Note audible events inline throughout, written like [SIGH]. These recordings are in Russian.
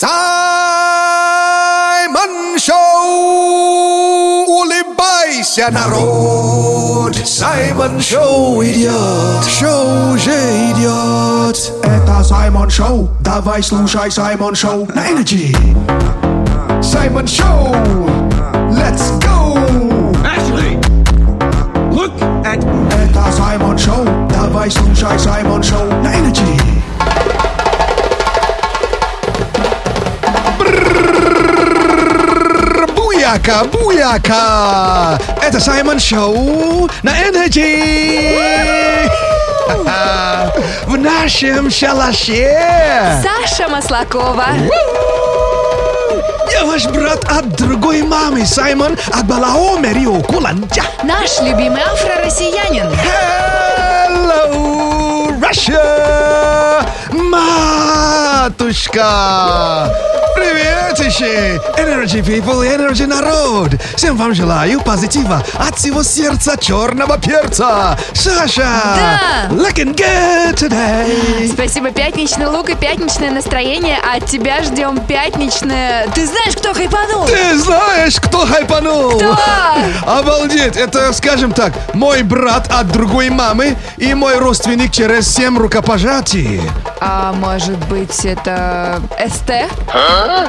Саймон Шоу! Улыбайся, народ! Саймон Шоу идет! Шоу уже идет! Это Саймон Шоу! Давай слушай Саймон Шоу на Energy! Саймон Шоу! Let's go! Ashley, look at Это Саймон Шоу! Давай слушай Саймон Шоу на Energy! Буяка, буяка! Это Саймон Шоу на Energy! В нашем шалаше! Саша Маслакова. Я ваш брат от другой мамы, Саймон Акбалао Мерио Куланджа. Наш любимый афро-россиянин. Hello, Russia! Матушка! Приветище! Energy people, energy народ! Всем вам желаю позитива от всего сердца черного перца! Саша! Да! Looking good today! Спасибо, пятничный лук и пятничное настроение, а от тебя ждем пятничное... Ты знаешь, кто хайпанул? Ты знаешь, кто хайпанул? Кто? Обалдеть! Это, скажем так, мой брат от другой мамы и мой родственник через семь рукопожатий. А может быть, это СТ?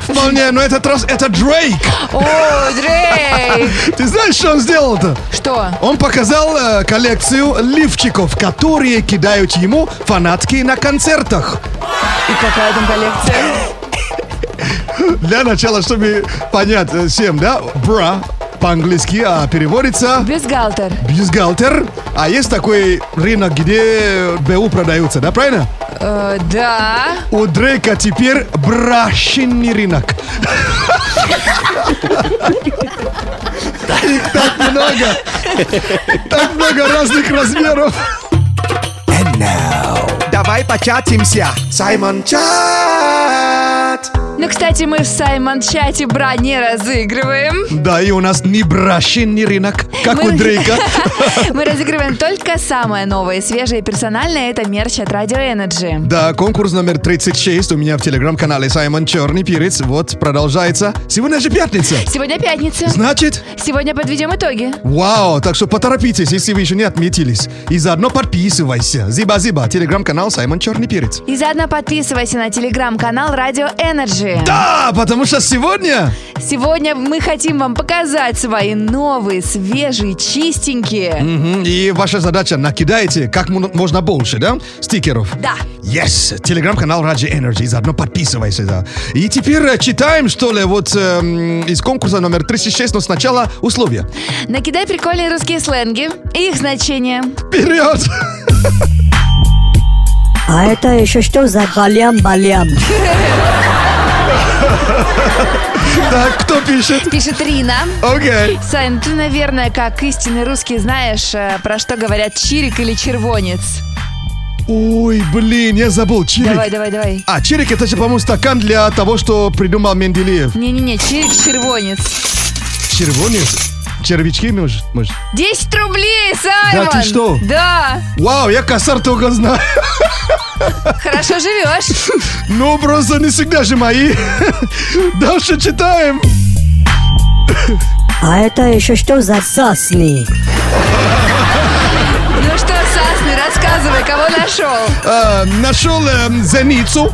Вполне, но этот раз это Дрейк. О, Дрейк! [LAUGHS] Ты знаешь, что он сделал-то? Что? Он показал э, коллекцию лифчиков, которые кидают ему фанатки на концертах. И какая там коллекция? [LAUGHS] Для начала, чтобы понять э, всем, да, бра по-английски а переводится Бюстгальтер. бюстгальтер, а есть такой рынок, где БУ продаются, да, правильно? Э, да. У Дрейка теперь брашенный рынок. Их так много. Так много разных размеров. And now. Давай початимся. Саймон Чат. Ну, кстати, мы в Саймон чате бра не разыгрываем. Да, и у нас не брашенный рынок, как Мы- у [LAUGHS] Дрейка. Мы разыгрываем только самое новое, свежее и персональное. Это мерч от Radio Energy. Да, конкурс номер 36 у меня в телеграм-канале Саймон Черный Перец. Вот, продолжается. Сегодня же пятница. Сегодня пятница. Значит, Сегодня подведем итоги. Вау, так что поторопитесь, если вы еще не отметились. И заодно подписывайся. Зиба-зиба, телеграм-канал Саймон Черный Перец. И заодно подписывайся на телеграм-канал Radio Energy. Да, потому что сегодня... Сегодня мы хотим вам показать свои новые, свежие, чистенькие. Мгм, И ваша задача накидайте как мо- можно больше, да, стикеров. Да. Yes, телеграм-канал Раджи Energy, заодно подписывайся, да. И теперь э, читаем, что ли, вот эм, из конкурса номер 36, но сначала условия. Накидай прикольные русские сленги и их значения. Вперед! А это еще что за халям-балям? [LAUGHS] [LAUGHS] Так, кто пишет? Пишет Рина. Окей. Сань, ты, наверное, как истинный русский знаешь, э, про что говорят чирик или червонец. Ой, блин, я забыл, чирик. Давай, давай, давай. А, чирик это же, по-моему, стакан для того, что придумал Менделеев. Не-не-не, чирик, червонец. Червонец? Червячки, может? может? 10 рублей, Саймон! Да ты что? Да, Вау, я косар только знаю. хорошо живешь. Ну, просто не всегда же мои. Дальше читаем. А это еще что за сасни? Ну что, Сасны, рассказывай, кого нашел? А, нашел эм, зеницу.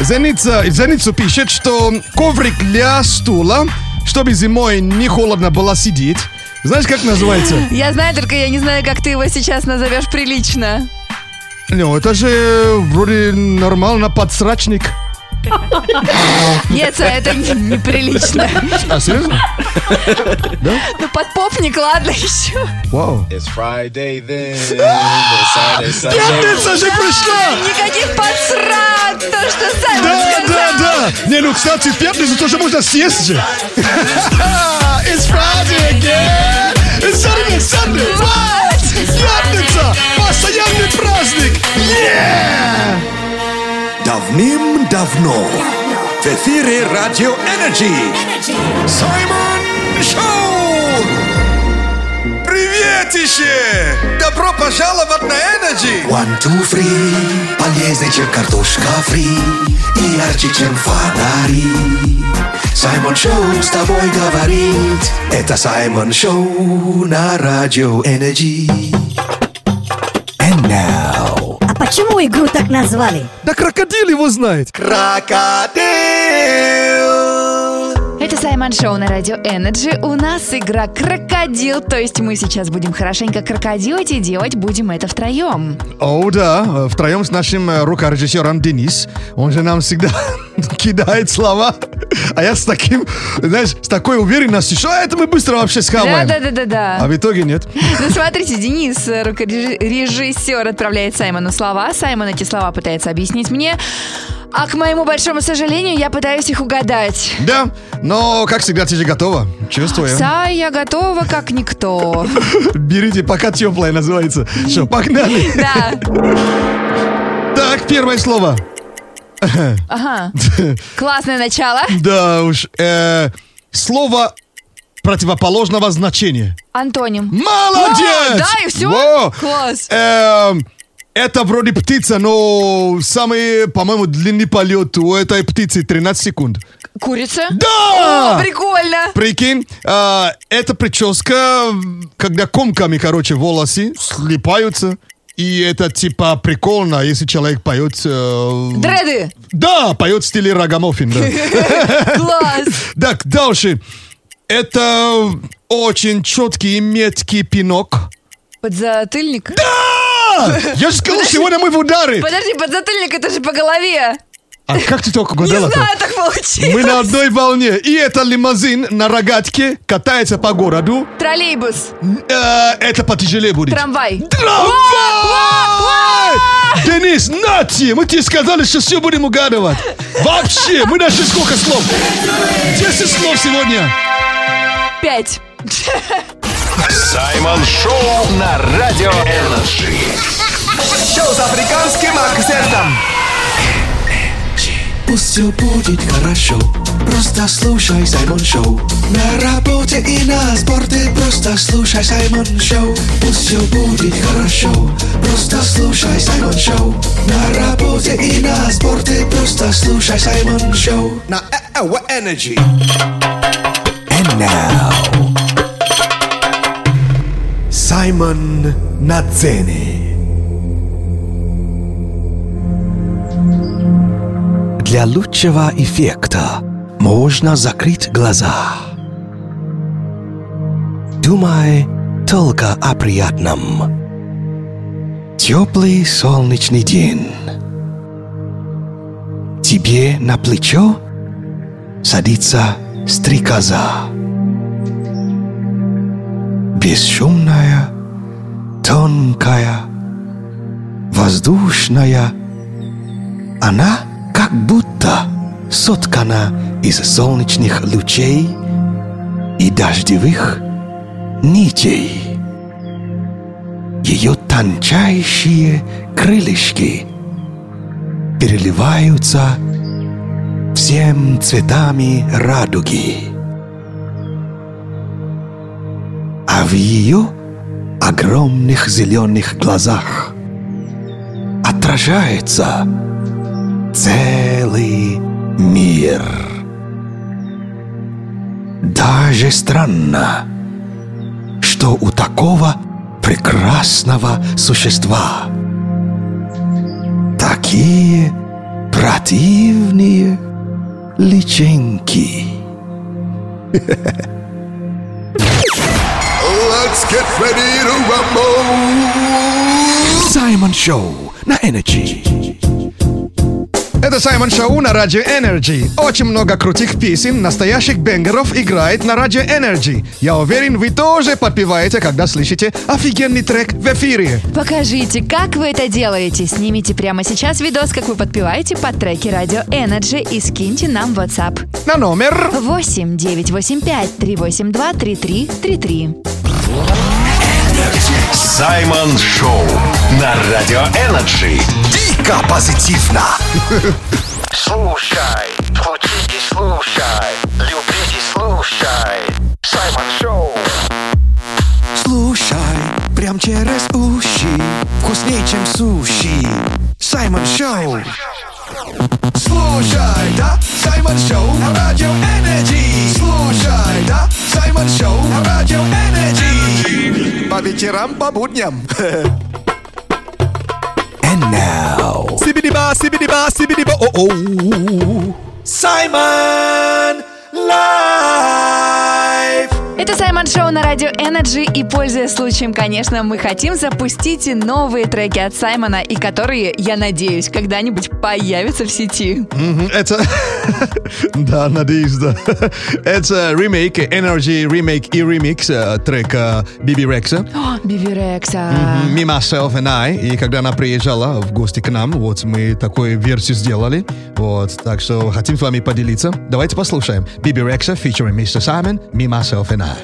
Зеница, зеницу пишет, что коврик для стула, чтобы зимой не холодно было сидеть. Знаешь, как называется? Я знаю, только я не знаю, как ты его сейчас назовешь прилично. Ну, это же вроде нормально подсрачник. Нет, это не- неприлично. А, серьезно? Ну, подпопник, ладно еще. Вау. It's Friday then. Пятница же пришла! Никаких подсрак, то, что Саймон Да, да, да. Не, ну, кстати, в пятницу тоже можно съесть же. [LAUGHS] It's Friday again. It's Saturday, Sunday. Вот. Пятница! Постоянный праздник! Yeah! Давным-давно. В эфире Радио Energy. Саймон Шоу! Приветище! Добро пожаловать на Energy! One, two, three, полезнее, чем картошка фри. И ярче, чем фонари. Саймон Шоу с тобой говорит. Это Саймон Шоу на радио And now А почему игру так назвали? Да крокодил его знает. Крокодил Это Саймон Шоу на Радио Energy. У нас игра «Крокодил», то есть мы сейчас будем хорошенько крокодилить и делать будем это втроем. О, да, втроем с нашим э, рукорежиссером Денис. Он же нам всегда [LAUGHS] кидает слова. А я с таким, знаешь, с такой уверенностью, что это мы быстро вообще схаваем. Да-да-да-да-да. А в итоге нет. [LAUGHS] Ну, смотрите, Денис, э, рукорежиссер, отправляет Саймону слова. Саймон эти слова пытается объяснить мне. А к моему большому сожалению, я пытаюсь их угадать. Да, но, как всегда, ты же готова. Чувствую. Сай, я готова, как никто. [LAUGHS] Берите, пока теплое называется. Что, погнали? [LAUGHS] Да, Так, первое слово. [LAUGHS] ага. Классное начало. Да уж. э, слово противоположного значения. Антоним. Молодец! О, да, и? Во! Класс. Эм, это вроде птица, но самый, по-моему, длинный полет у этой птицы 13 секунд. Курица? Да! О, прикольно. Прикинь, а, эта прическа, когда комками, короче, волосы слипаются. И это типа прикольно, если человек поет... э, Дреды. да, поет в стиле рагамофин, да. [LAUGHS] Класс. [LAUGHS] Так, дальше. Это очень четкий и меткий пинок. Подзатыльник? Да! Я же сказал, сегодня мы в удары. Подожди, подзатыльник это же по голове. А как ты только Не угадала знаю, так получилось. Мы на одной волне. И это лимузин на рогатке катается по городу. Троллейбус. Э, это потяжелее будет. Трамвай. Трамвай! Денис, нати! Мы тебе сказали, что все будем угадывать. Вообще, мы нашли сколько слов? 10 слов сегодня. Пять. Саймон Шоу на Радио Energy. Шоу с африканским акцентом. Пусть все будет хорошо. Просто слушай Саймон Шоу. На работе и на спорте Просто слушай Саймон Шоу. Пусть все будет хорошо. Просто слушай Саймон Шоу. На работе и на спорте Просто слушай Саймон Шоу. На Energy. And now Саймон на цене Для лучшего эффекта можно закрыть глаза. Думай только о приятном. Теплый солнечный день. Тебе на плечо садится стрекоза. Бесшумная, тонкая, воздушная. Она как будто соткана из солнечных лучей и дождевых нитей. Ее тончайшие крылышки переливаются всем цветами радуги. А в ее огромных зеленых глазах отражается целый мир. Даже странно, что у такого прекрасного существа такие противные личинки. [LAUGHS] Let's get ready to rumble. Simon Show na Energy. Это Саймон Шоу на Радио Energy. Очень много крутых песен, настоящих бенгеров играет на Радио Energy. Я уверен, вы тоже подпеваете, когда слышите офигенный трек в эфире. Покажите, как вы это делаете. Снимите прямо сейчас видос, как вы подпеваете под треки Радио Energy и скиньте нам в WhatsApp. На номер 8 985 382 3333. Саймон Шоу на Радио Energy. Дико позитивно. Слушай, включи и слушай, люби и слушай. Саймон Шоу. Слушай, прям через уши, вкуснее, чем суши. Саймон Шоу. Слушай, да, Саймон Шоу на Радио Energy. Слушай, да, Саймон Шоу на Радио Energy. По вечерам, по будням. And now, Сибидиба, сибидиба, сибидиба, о-о. Саймон Лайв. Это Саймон Шоу на радио Energy, и пользуясь случаем, конечно, мы хотим запустить новые треки от Саймона, и которые, я надеюсь, когда-нибудь появятся в сети. Это... [LAUGHS] Да, надеюсь, да. Это ремейк, Energy ремейк и ремикс э, трека Биби Рекса. Биби Рекса. Me, Myself and I. И когда она приезжала в гости к нам, вот мы такую версию сделали. Вот, так что хотим с вами поделиться. Давайте послушаем. Биби Рекса featuring Mr. Simon, Me, Myself and I.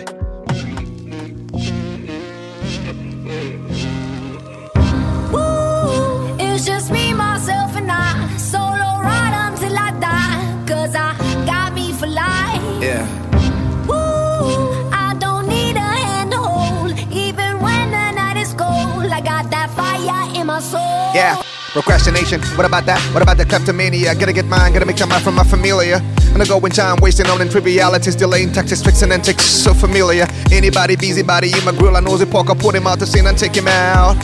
Procrastination, what about that? What about the kleptomania? Gotta get mine, gotta make time out from my familia. Gonna go in time, wasting on trivialities, delaying tactics, fixing antics, so familiar. Anybody, busybody, in my grill, I know the pork, I put him out the scene and take him out.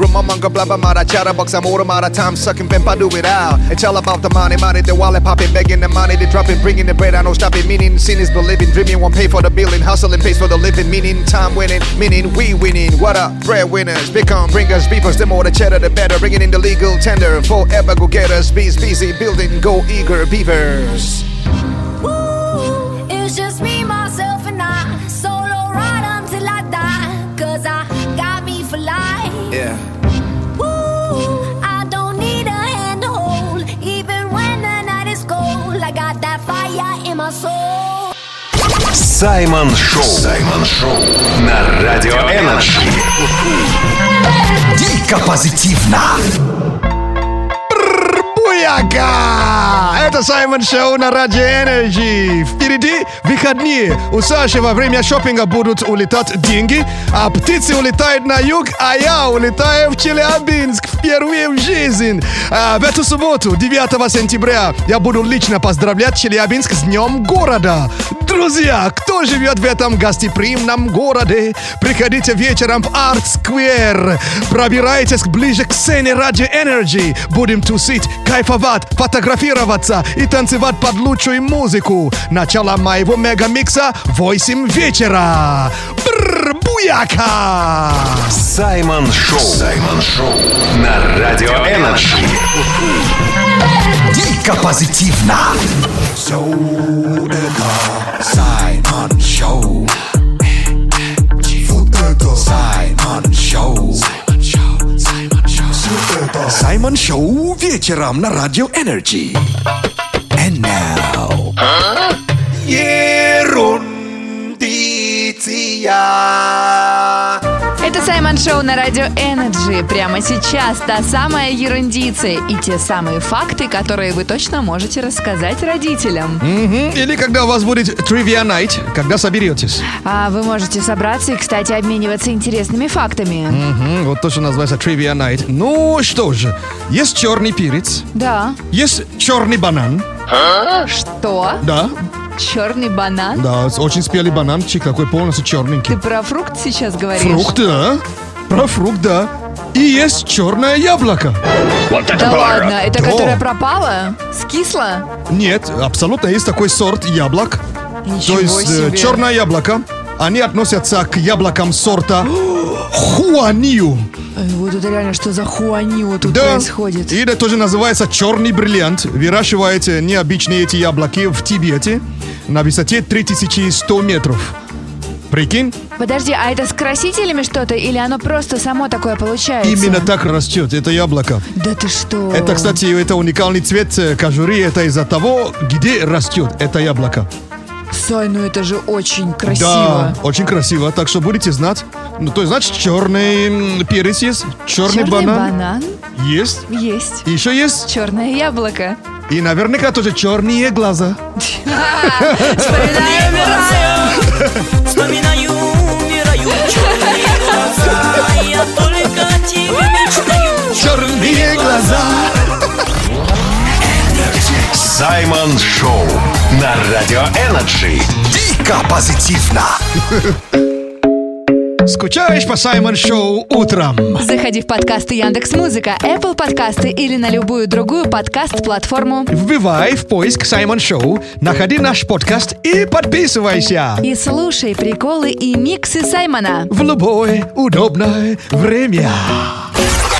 Rumamanga, blabba, mara, chatterbox, I'm out of time, sucking pimp, I do it out. It's all about the money, money, the wallet popping, begging the money, they dropping, bringing the bread, I know stopping, meaning, sin is believing, dreaming, won't pay for the billing, hustling, pays for the living, meaning, time winning, meaning, we winning. What up, breadwinners, become bringers, beepers, the more the cheddar, the better, bringing in the legal tender, forever go getters, bees busy, building, go eager, beavers. Саймон Шоу. Саймон Шоу на Радио Energy. Дико позитивно. Буяка! Это Саймон Шоу на Радио Energy. Впереди выходные. У Саши во время шопинга будут улетать деньги, а птицы улетают на юг, а я улетаю в Челябинск впервые в жизни. А, в эту субботу, 9 сентября, я буду лично поздравлять Челябинск с Днем города. Друзья, кто живет в этом гостеприимном городе, приходите вечером в Арт Сквер. Пробирайтесь ближе к сцене Радио Energy. Будем тусить, кайфовать, фотографироваться и танцевать под лучшую музыку. Начало моего мегамикса в 8 вечера. Бррр, буяка! Саймон Шоу. Саймон Шоу на Радио Energy. Дико позитивно. So это Саймон Шоу. Вот это Саймон Шоу. Все это Саймон Шоу вечером на Радио Energy. And now. Ерундиция. Это Саймон Шоу на радио Energy. Прямо сейчас та самая ерундиция и те самые факты, которые вы точно можете рассказать родителям. Мгм. Или когда у вас будет Trivia Night, когда соберетесь. А вы можете собраться и, кстати, обмениваться интересными фактами. Мгм, Вот то, что называется Trivia Night. Ну что же, есть черный перец, Да. есть черный банан, Что? да, Черный банан? да, очень спелый бананчик, такой полностью черненький. Ты про фрукт сейчас говоришь? Фрукт, да. Про фрукт, да. И есть черное яблоко. Да ладно, это Да. которое пропало? Скисло? Нет, абсолютно есть такой сорт яблок. Ничего То есть э, себе. черное яблоко. Они относятся к яблокам сорта Хуанию. Вот это реально что за хуанило тут Да. происходит? И это тоже называется черный бриллиант. Выращивают э, необычные эти яблоки в Тибете на высоте 3100 метров. Прикинь, Подожди, а это с красителями что-то или оно просто само такое получается? именно так растет это яблоко. Да ты что? Это, кстати, это уникальный цвет э, кожуры. Это из-за того, где растет это яблоко. Сай, ну это же очень Да, красиво. очень красиво. Так что будете знать. Ну, то есть, значит, черный перец есть, черный, Черный банан банан есть. есть. И еще есть. Черное яблоко. И наверняка тоже черные глаза. Вспоминаю мира. Вспоминаю, умираю, черные глаза Я только тебе мечтаю Черные глаза. Саймон Шоу на Радио Energy. Дико позитивно. Скучаешь по Саймон Шоу утром? Заходи в подкасты Яндекс Музыка, Apple подкасты или на любую другую подкаст-платформу. Вбивай в поиск Саймон Шоу, находи наш подкаст и подписывайся. И слушай приколы и миксы Саймона. В любое удобное время.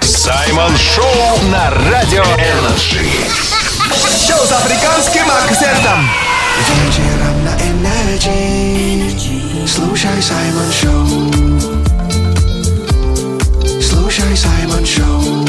Саймон Шоу на Радио Energy. Шоу с африканским акцентом. Вечером на Energy Слушай Саймон Шоу. Слушай Саймон Шоу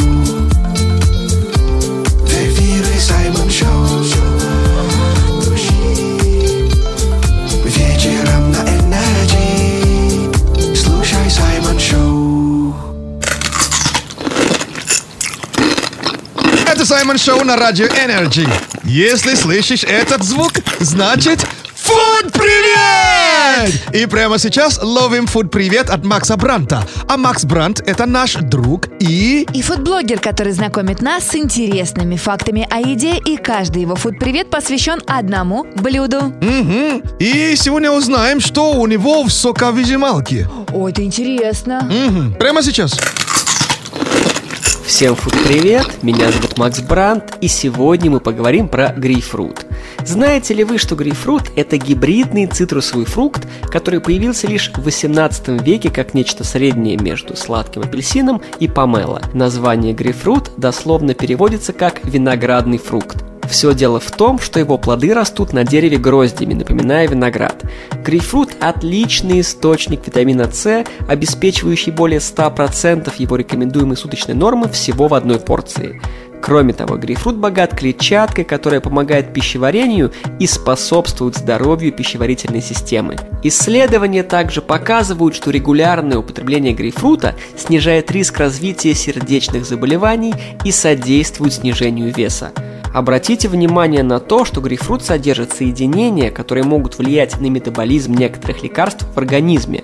Это Саймон Шоу на Радио Energy. Если слышишь этот звук, значит Фуд привет! И прямо сейчас ловим фуд привет от Макса Бранта. А Макс Брант это наш друг и... И фудблогер, который знакомит нас с интересными фактами о еде, и каждый его фуд-привет посвящен одному блюду. Мгм. И сегодня узнаем, что у него в соковыжималке. Ой, это интересно. Мгм. Прямо сейчас. Всем фуд привет, меня зовут Макс Брандт, и сегодня мы поговорим про грейпфрут. Знаете ли вы, что грейпфрут – это гибридный цитрусовый фрукт, который появился лишь в 18 веке как нечто среднее между сладким апельсином и помело. Название грейпфрут дословно переводится как «виноградный фрукт». Все дело в том, что его плоды растут на дереве гроздями, напоминая виноград. Грейпфрут – отличный источник витамина С, обеспечивающий более 100% его рекомендуемой суточной нормы всего в одной порции. Кроме того, грейпфрут богат клетчаткой, которая помогает пищеварению и способствует здоровью пищеварительной системы. Исследования также показывают, что регулярное употребление грейпфрута снижает риск развития сердечных заболеваний и содействует снижению веса. Обратите внимание на то, что грейпфрут содержит соединения, которые могут влиять на метаболизм некоторых лекарств в организме.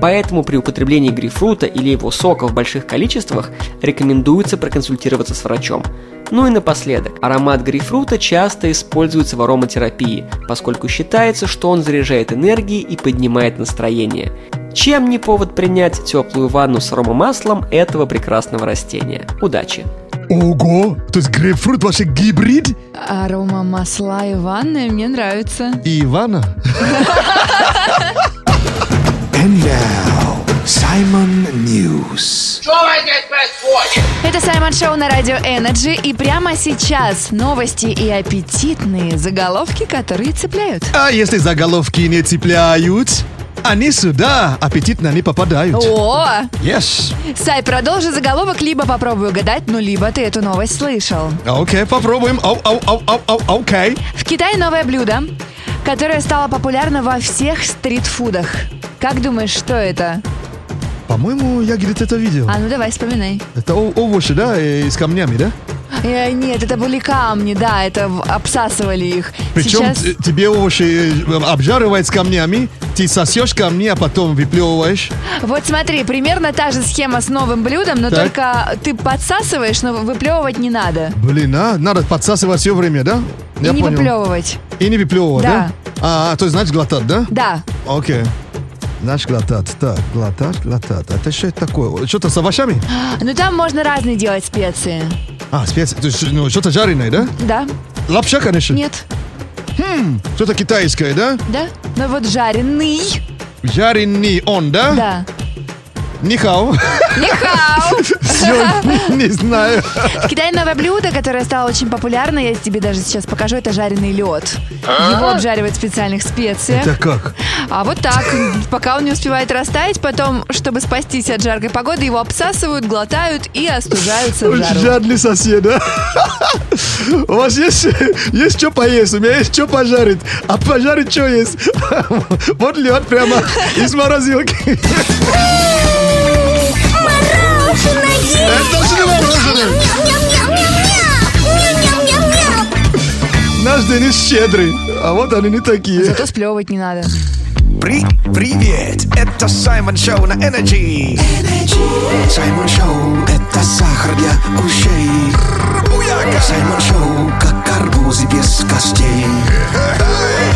Поэтому при употреблении грейпфрута или его сока в больших количествах рекомендуется проконсультироваться с врачом. Ну и напоследок, аромат грейпфрута часто используется в ароматерапии, поскольку считается, что он заряжает энергией и поднимает настроение. Чем не повод принять теплую ванну с аромамаслом этого прекрасного растения? Удачи! Ого, то есть грейпфрут вообще гибрид? Арома масла и ванны мне нравится. И Ивана? [LAUGHS] And now Simon News Это Саймон Шоу на Радио Energy, и прямо сейчас новости и аппетитные заголовки, которые цепляют. А если заголовки не цепляют, они сюда аппетитно не попадают. О! Yes. Сай, продолжи заголовок, либо попробуй угадать, ну либо ты эту новость слышал. Окей, попробуем. Ау, ау, ау, ау, ау, окей. В Китае новое блюдо, которое стало популярно во всех стритфудах. Как думаешь, что это? По-моему, я где-то это видел. А ну давай, вспоминай. Это о- овощи, да, э, с камнями, да? Э, нет, это были камни, да, это обсасывали их. Причем Сейчас... тебе овощи э, обжаривают с камнями, ты сосешь камни, а потом выплевываешь. Вот смотри, примерно та же схема с новым блюдом, но Так. только ты подсасываешь, но выплевывать не надо. Блин, а, надо подсасывать все время, да? И не выплевывать. И не выплевывать, да? Да. А, то есть, значит, глотать, да? Да. Окей. Значит, глотать. Так, глотать, глотать. Это что это такое? Что-то с овощами? Ну там можно разные делать специи. А, специи. То есть, ну, что-то жареное, да? Да? Лапша, конечно. Нет? Хм, что-то китайское, да? Да? Ну вот жареный. Жареный он, да? Да. Нихао. Нихао. Всё, не знаю. В Китае новое блюдо, которое стало очень популярно, я тебе даже сейчас покажу, это жареный лед. Его обжаривают в специальных специях. Это как? А вот так, пока он не успевает растаять, потом, чтобы спастись от жаркой погоды, его обсасывают, глотают и остужаются в жару. Жадный сосед, да? У вас есть, есть что поесть, у меня есть что пожарить. А пожарить что есть? [LAUGHS] Вот лед прямо из морозилки. Это же не мороженое. Наш Денис щедрый, а вот они не такие. Зато сплевывать не надо. При, привет, это Саймон Шоу на Energy. Саймон Шоу – это сахар для ушей Саймон Шоу, как арбузы без костей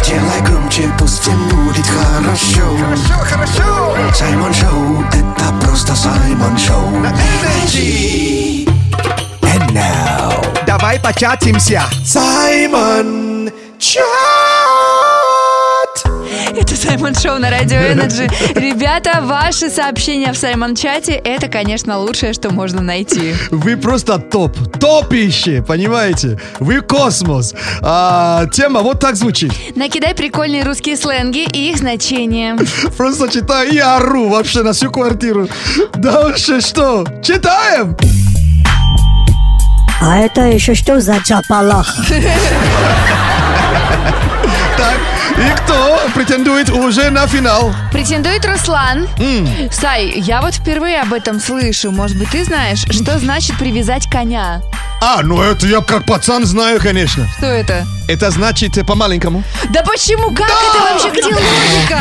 Делай громче, пусть будет хорошо. Хорошо, хорошо. Саймон Шоу, это просто Саймон Шоу. На Energy And now. Давай початимся. Саймон Чат Это Саймон Шоу на Радио Energy. Ребята, ваши сообщения в Саймон Чате – это, конечно, лучшее, что можно найти. Вы просто топ. Топище, понимаете? Вы космос. А, тема вот так звучит. Накидай прикольные русские сленги и их значения. Просто читаю и ору вообще на всю квартиру. Дальше что? Читаем! А это еще что за чапалах? [LAUGHS] Так, и кто претендует уже на финал? Претендует Руслан. Сай, я вот впервые об этом слышу. Может быть, ты знаешь, что значит привязать коня? А, ну это я как пацан знаю, конечно. Что это? Это значит э, по-маленькому. Да почему? Как это вообще? Где логика?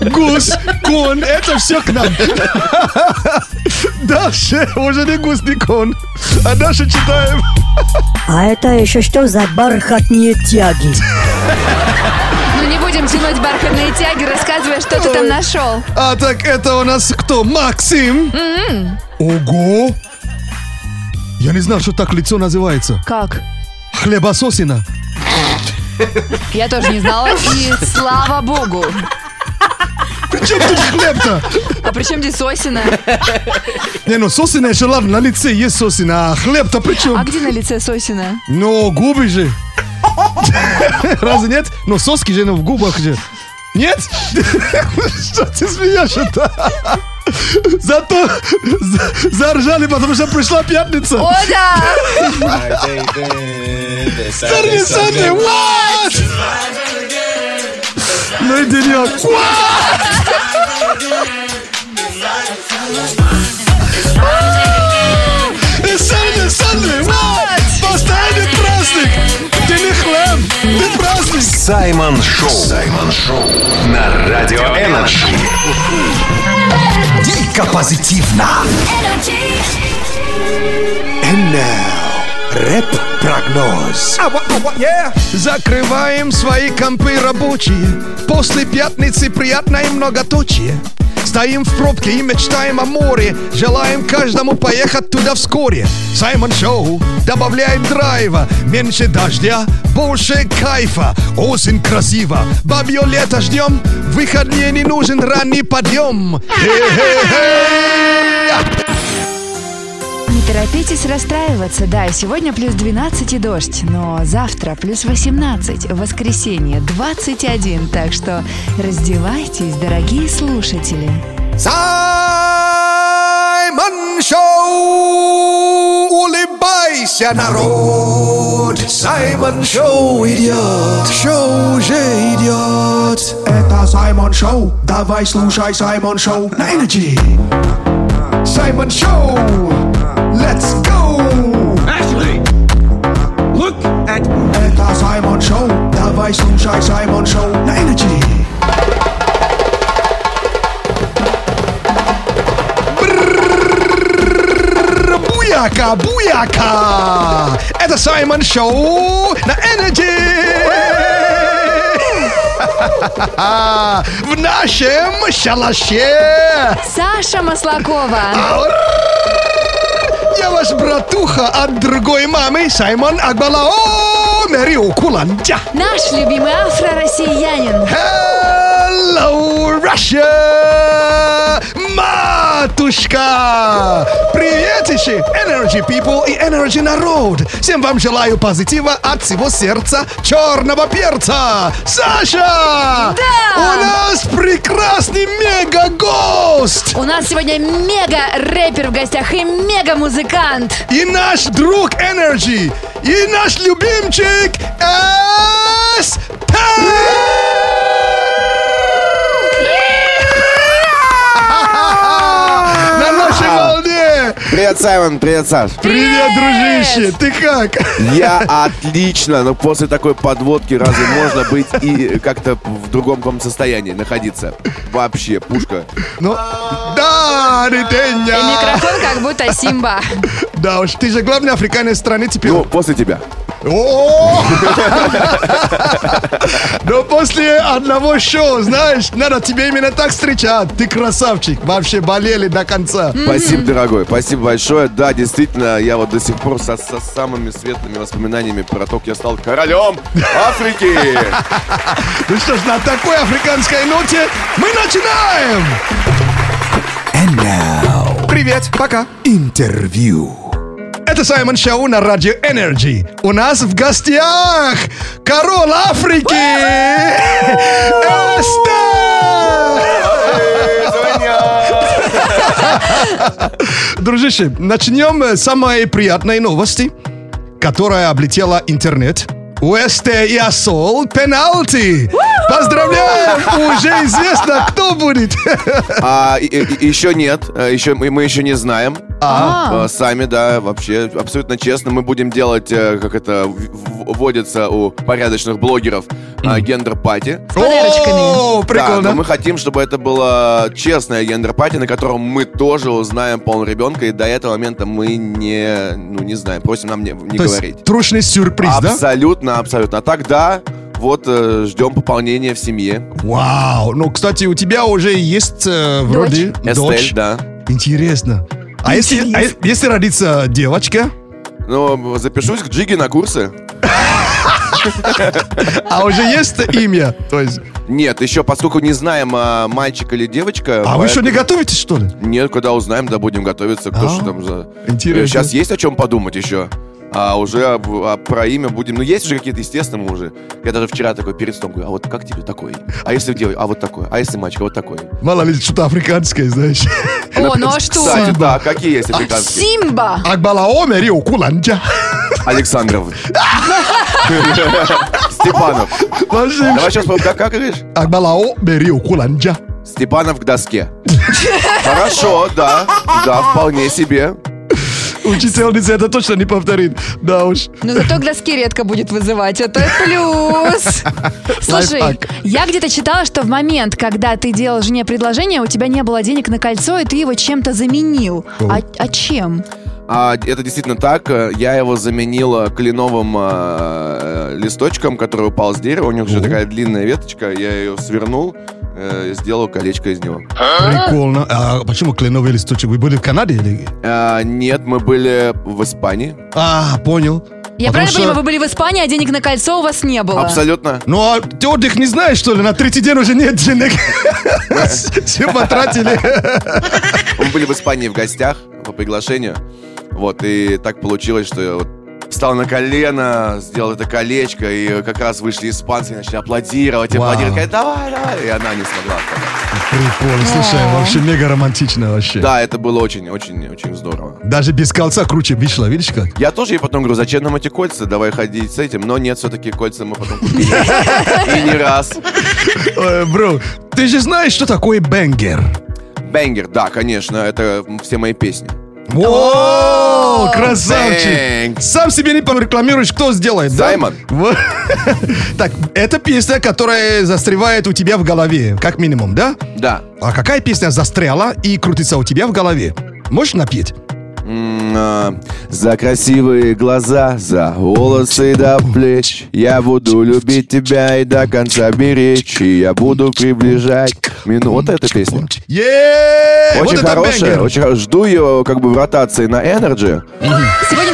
Да! Гус, кон, это все к нам. Дальше уже не гус, не кон. А дальше читаем. А это еще что за бархатные тяги? Ну не будем тянуть бархатные тяги, рассказывай, что ты там нашел. А так это у нас кто? Максим? Ого! Я не знал, что так лицо называется. Как? Хлебососина. Я тоже не знала. И слава богу. Причем тут хлеб-то? А при чем здесь сосина? Не, ну сосина еще ладно, на лице есть сосина, а хлеб-то при чем? А где на лице сосина? Ну, губы же. Разве нет? Ну, соски же ну, в губах же. Нет? Что ты смеешься-то? Зато за- заржали, потому что пришла пятница. О, да! Сорви, сорви, what? Ну и денек. И сорви, сорви, what? Постоянный праздник. Не хлеб, ты праздник. Саймон Шоу. Саймон Шоу. На Радио Energy. Дико позитивно And now Рэп-прогноз yeah. Закрываем свои компы рабочие После пятницы приятное многоточие Стоим в пробке и мечтаем о море. Желаем каждому поехать туда вскоре. Саймон Шоу добавляет драйва. Меньше дождя, больше кайфа. Осень красиво, бабье лето ждем. Выходные не нужен ранний подъем. Хе-хе-хе! Торопитесь расстраиваться. Да, сегодня плюс 12 и дождь, но завтра плюс 18, в воскресенье 21. Так что раздевайтесь, дорогие слушатели. Саймон Шоу! Улыбайся, народ! Саймон Шоу идет Шоу уже идет Это Саймон Шоу Давай слушай Саймон Шоу на Саймон Шоу! Let's go! Это Саймон Шоу Давай слушай Саймон Шоу на Energy Буяка, буяка! Это Саймон Шоу на Energy! В нашем шалаше! Саша Маслакова. Я ваш братуха от другой мамы Саймон Акбалао Мэрио Куланджа. Наш любимый афро-россиянин. Hello, Russia! Матушка! Приветище, Energy People и Energy Народ! Всем вам желаю позитива от всего сердца черного перца! Саша! Да! У нас прекрасный мега-гость! У нас сегодня мега-рэпер в гостях и мега-музыкант. И наш друг Energy! И наш любимчик Эс Привет, Саймон, привет, Саш. Привет, дружище! Ты как? Я отлично, но после такой подводки разве можно быть и как-то в другом каком состоянии находиться? Вообще, пушка. Ну, Да, И Ритеня. микрофон как будто Симба. Да уж, ты же главный африканец страны теперь. Ну, после тебя. О! Но после одного шоу, знаешь, надо тебе именно так встречать. Ты красавчик. Вообще болели до конца. Спасибо, дорогой, спасибо большое. Да, действительно, я вот до сих пор со, со самыми светлыми воспоминаниями про то, как я стал королем Африки. [LAUGHS] Ну что ж, на такой африканской ноте мы начинаем! And now, Привет, пока. интервью. Это Саймон Шоу на Радио Energy. У нас в гостях король Африки! ST! [LAUGHS] Дружище, начнем с самой приятной новости, которая облетела интернет. У ST и Ассоль пополнение! Поздравляем! Уже известно, кто будет. А и- и- еще нет, э, еще мы, мы еще не знаем. А. Э, Сами, да, вообще абсолютно честно, мы будем делать, э, как это водится у порядочных блогеров, э, гендер-пати. О, Да, прикольно. но мы хотим, чтобы это было честное гендер-пати, на котором мы тоже узнаем пол ребенка, и до этого момента мы не, ну, не знаем, просим нам не, не То есть говорить. трушный сюрприз, да? Абсолютно, абсолютно. А так, да, вот э, ждем пополнения в семье. Вау! Ну, кстати, у тебя уже есть э, вроде Эстель, дочь. да. Интересно. А если, а если родится девочка, Ну, запишусь к Джиге на курсы. а уже есть имя? То есть, Нет, еще поскольку не знаем, а, мальчик или девочка. а вы еще не поэтому- готовитесь, что ли? Нет, когда узнаем, да, будем готовиться. Кто А, что там за... интересно. Сейчас есть о чем подумать еще. А уже об- а про имя будем... Ну, есть уже какие-то, естественно, мы уже. Я даже вчера такой перед сном говорю, а вот как тебе такое? А если девочка? А вот такое? А если мальчик? А вот такое? Мало ли, что-то африканское, знаешь. О, ну а что? Кстати, да, какие есть африканские? Симба! Акбалао Мерио Куланджа. Александров. [LAUGHS] Степанов. Давай сейчас, как, как говоришь? Акбалао Мерио Куланджа. Степанов к доске. Хорошо, да. Да, вполне себе. Учительница это точно не повторит. Да уж. Но зато к доске редко будет вызывать. Это плюс. [LAUGHS] Слушай, Лайфхак. я где-то читала, что в момент, когда ты делал жене предложение, у тебя не было денег на кольцо, и ты его чем-то заменил. А, а чем? А, это действительно так. Э, Я его заменил э, кленовым э, листочком, который упал с дерева. У него еще такая длинная веточка. Я ее свернул, э, сделал колечко из него. Прикольно. А почему кленовый листочек? Вы были в Канаде или? А, нет, мы были в Испании. А, понял. Я Потому правильно что- понимаю, вы были в Испании, а денег на кольцо у вас не было? Абсолютно. Ну, а ты отдых не знаешь, что ли? На третий день уже нет денег. Все потратили. Мы были в Испании в гостях по приглашению. Вот, и так получилось, что я вот встал на колено, сделал это колечко, и как раз вышли испанцы и начали аплодировать, Вау. аплодировать, сказать, давай, давай, и она не смогла. Прикольно. Слушай, вообще мега романтично вообще. Да, это было очень-очень-очень здорово. Даже без кольца круче вышло, видишь как? Я тоже ей потом говорю, зачем нам эти кольца, давай ходить с этим, но нет, все-таки кольца мы потом купили. И не раз. Э, Бро, ты же знаешь, что такое бенгер? Бенгер, да, конечно, это все мои песни. О, красавчик! Сам себе не порекламируешь, кто сделает, да? Саймон. Вот. [LAUGHS] Так, это песня, которая застревает у тебя в голове, как минимум, да? Да. А какая песня застряла и крутится у тебя в голове? Можешь напеть? А, За красивые глаза, за волосы до плеч. Я буду любить тебя и до конца беречь. И я буду приближать. Мину... Вот эта песня! Вот Очень это хорошая, очень Жду ее как бы в ротации на Energy. Сегодня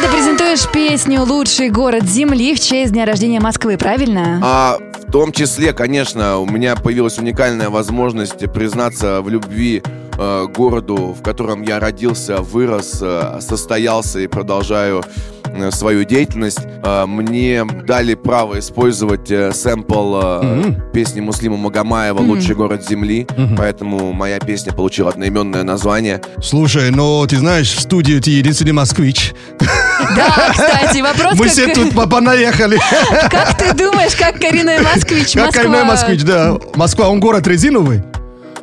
презентуешь песню «Лучший город Земли» в честь дня рождения Москвы, правильно? А в том числе, конечно, у меня появилась уникальная возможность признаться в любви э, городу, в котором я родился, вырос, э, состоялся и продолжаю э, свою деятельность. Э, мне дали право использовать э, сэмпл э, песни Муслима Магомаева «Лучший город земли», поэтому моя песня получила одноименное название. Слушай, ну ты знаешь, в студии ты единственный москвич. Да, кстати, вопрос, Мы как, все тут по- понаехали. [LAUGHS] как ты думаешь, как коренной москвич? Как Москва- коренной москвич, да. Москва, он город резиновый.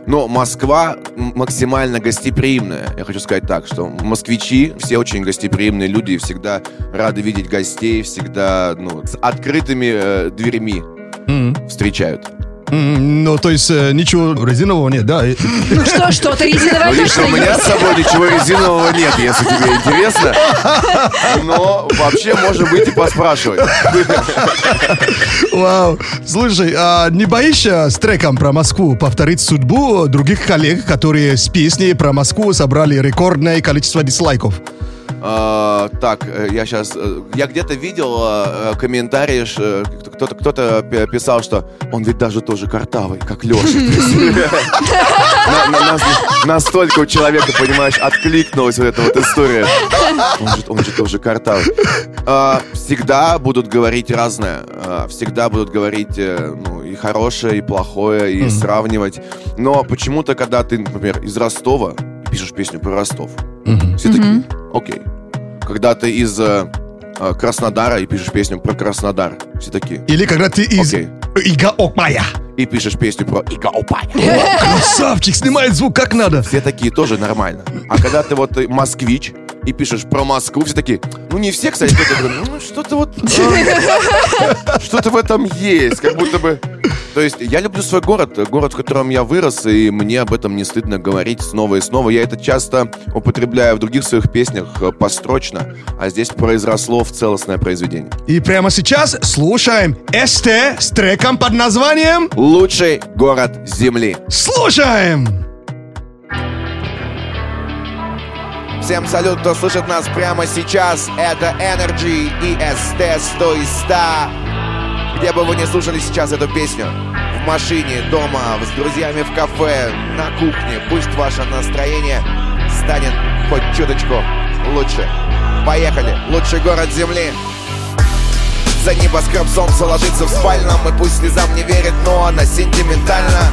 Но Москва максимально гостеприимная. Я хочу сказать так, что москвичи все очень гостеприимные люди, и всегда рады видеть гостей, всегда ну, с открытыми э, дверьми встречают. Ну, то есть э, ничего резинового нет, да? Ну что, что-то резиновое Ну, лично точно у меня с собой ничего резинового нет, если тебе интересно. Но вообще, может быть, и поспрашивать. Вау. Слушай, а не боишься с треком про Москву повторить судьбу других коллег, которые с песней про Москву собрали рекордное количество дизлайков? А, Так, э, я сейчас... Я где-то видел э, э, комментарии, э, кто-то кто-то пи- писал, что он ведь даже тоже картавый, как Леша. Настолько у человека, понимаешь, откликнулась вот эта вот история. Он же, тоже картавый. А, Всегда будут говорить разное. А, Всегда будут говорить э, ну, и хорошее, и плохое, и сравнивать. Но почему-то, когда ты, например, из Ростова, пишешь песню про Ростов, все такие, окей. Когда ты из э, э, Краснодара и пишешь песню про Краснодар, все такие, Или когда ты из Окей. Игаопая. и пишешь песню про Игаопая. Красавчик, снимает звук как надо. Все такие тоже нормально. А когда ты вот э, москвич и пишешь про Москву, все такие, ну не все, кстати, кто-то говорит, ну что-то вот, э, что-то в этом есть, как будто бы... То есть я люблю свой город, город, в котором я вырос, и мне об этом не стыдно говорить снова и снова. Я это часто употребляю в других своих песнях э, построчно, а здесь произросло в целостное произведение. И прямо сейчас слушаем СТ с треком под названием Лучший город Земли. «Слушаем». Всем салют, кто слышит нас прямо сейчас. Это Energy и ST 100 из 100. Где бы вы не слушали сейчас эту песню, в машине, дома, с друзьями в кафе, на кухне, пусть ваше настроение станет хоть чуточку лучше. Поехали, лучший город Земли. За небоскреб солнце ложится в спальном И пусть слезам не верит, но она сентиментальна.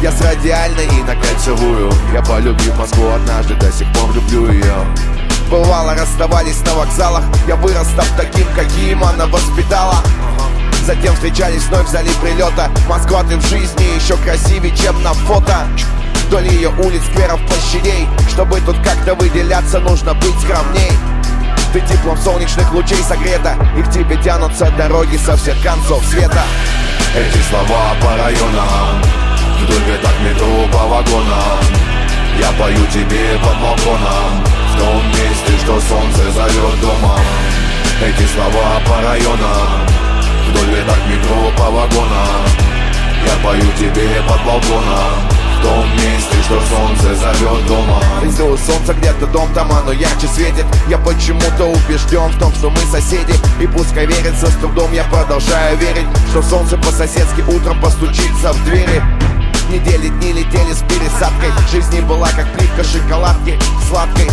Я с радиальной иногда целую Я полюбив Москву однажды, до сих пор люблю ее Бывало, расставались на вокзалах. Я вырос там таким, каким она воспитала Затем встречались вновь в зале прилета. Москва, ты в жизни еще красивее, чем на фото. Вдоль ее улиц, скверов, площадей. Чтобы тут как-то выделяться, нужно быть скромней. Ты теплом солнечных лучей согрета И к тебе тянутся дороги со всех концов света. Эти слова по районам Вдоль веток метро по вагонам Я пою тебе под балконом В том месте, что солнце зовет домом. Эти слова по районам Вдоль веток метро по вагонам. Я пою тебе под балконом. В том месте, что солнце зовет домом Внизу солнце где-то дом там оно ярче светит. Я почему-то убежден в том, что мы соседи. И пускай верится с трудом, я продолжаю верить Что солнце по-соседски утром постучится в двери. Недели дни летели с пересадкой. Жизнь не была как плитка шоколадки сладкой.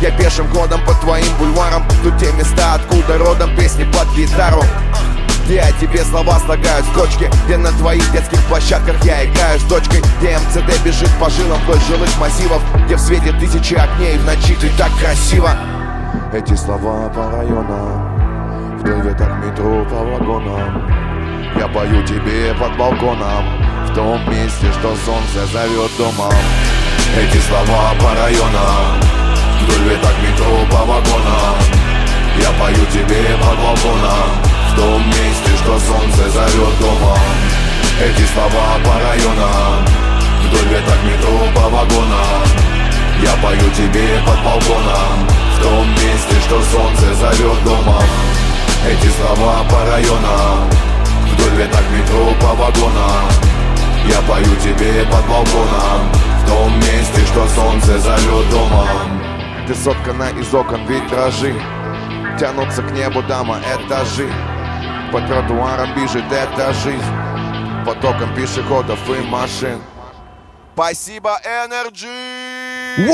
Я пешим ходом по твоим бульварам. Тут те места, откуда родом песни под гитару где о тебе слова слагают строчки Где на твоих детских площадках я играю с дочкой. Где МЦД бежит по жилам вдоль жилых массивов Где в свете тысячи огней в ночи ты так красиво. Эти слова по районам Вдоль веток метро по вагонам. Я пою тебе под балконом В том месте, что солнце зовет домом. Эти слова по районам Вдоль веток метро по вагонам. Я пою тебе под балконом том месте, что солнце зовет домом Эти слова по районам Вдоль веток метро по вагонам. Я пою тебе под балконом В том месте, что солнце зовет домом Эти слова по районам Вдоль веток метро по вагонам. Я пою тебе под балконом В том месте, что солнце зовет домом Ты соткана из окон витражи Тянутся к небу дома этажи По тротуарам бежит эта жизнь Потоком пешеходов и машин Спасибо, Energy!